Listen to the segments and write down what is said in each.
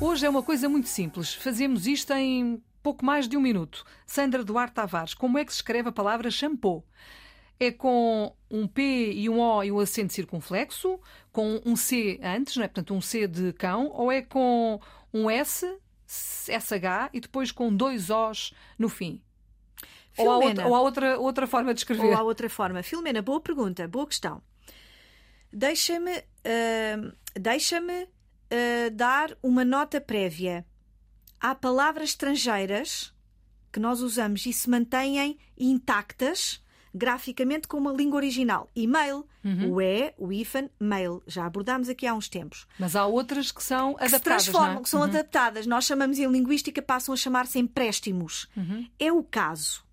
hoje é uma coisa muito simples. Fazemos isto em pouco mais de um minuto. Sandra Duarte Tavares, como é que se escreve a palavra shampoo? É com um P e um O e um acento circunflexo, com um C antes, não é? Portanto, um C de cão, ou é com um S, SH e depois com dois Os no fim? Ou há, outra, ou há outra, outra forma de escrever? Ou há outra forma. Filomena, boa pergunta, boa questão. Deixa-me uh, deixa-me uh, dar uma nota prévia. Há palavras estrangeiras que nós usamos e se mantêm intactas graficamente como a língua original. E-mail, uhum. o E, o IFAN, mail. Já abordámos aqui há uns tempos. Mas há outras que são que adaptadas. Se transformam, é? que são uhum. adaptadas. Nós chamamos em linguística, passam a chamar-se empréstimos. Uhum. É o caso.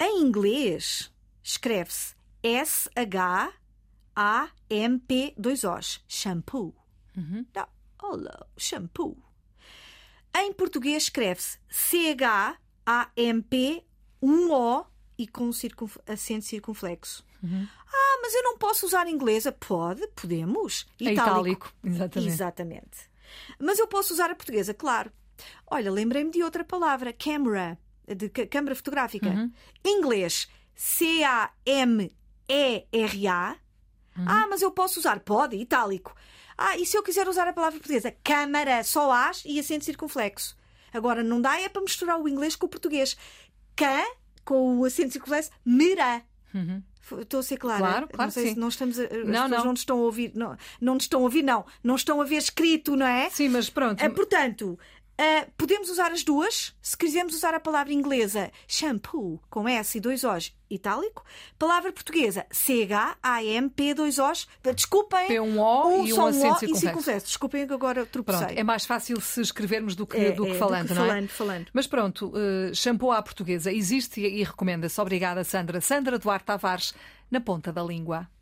Em inglês, escreve-se S-H-A-M-P, dois Os. Shampoo. Uhum. Olá, shampoo. Em português, escreve-se C-H-A-M-P, um O e com circunf... acento circunflexo. Uhum. Ah, mas eu não posso usar inglesa. Pode, podemos. É itálico. Exatamente. Exatamente. Mas eu posso usar a portuguesa, claro. Olha, lembrei-me de outra palavra, camera, de câmara fotográfica. Uhum. Inglês, C-A-M-E-R-A. Uhum. Ah, mas eu posso usar, pode, itálico. Ah, e se eu quiser usar a palavra portuguesa? Câmara, só as e acento circunflexo. Agora, não dá é para misturar o inglês com o português. Cã com o acento circunflexo, mira. Uhum. Estou a ser clara. Claro, claro não sei sim. se não estamos a, não, não. não nos estão a ouvir, não, não estão a ouvir, não. Não estão a ver escrito, não é? Sim, mas pronto. Uh, portanto, uh, podemos usar as duas. Se quisermos usar a palavra inglesa shampoo com S e dois Os itálico, palavra portuguesa C-H-A-M-P dois Os. Desculpem. P um O um e um acento o e circunflexo. Desculpem que agora tropecei. Pronto, é mais fácil se escrevermos do que, É, do que é, falando, do que não é? falando, falando. Mas pronto, uh, shampoo à portuguesa existe e, e recomenda-se. Obrigada, Sandra. Sandra Duarte Tavares, na ponta da língua.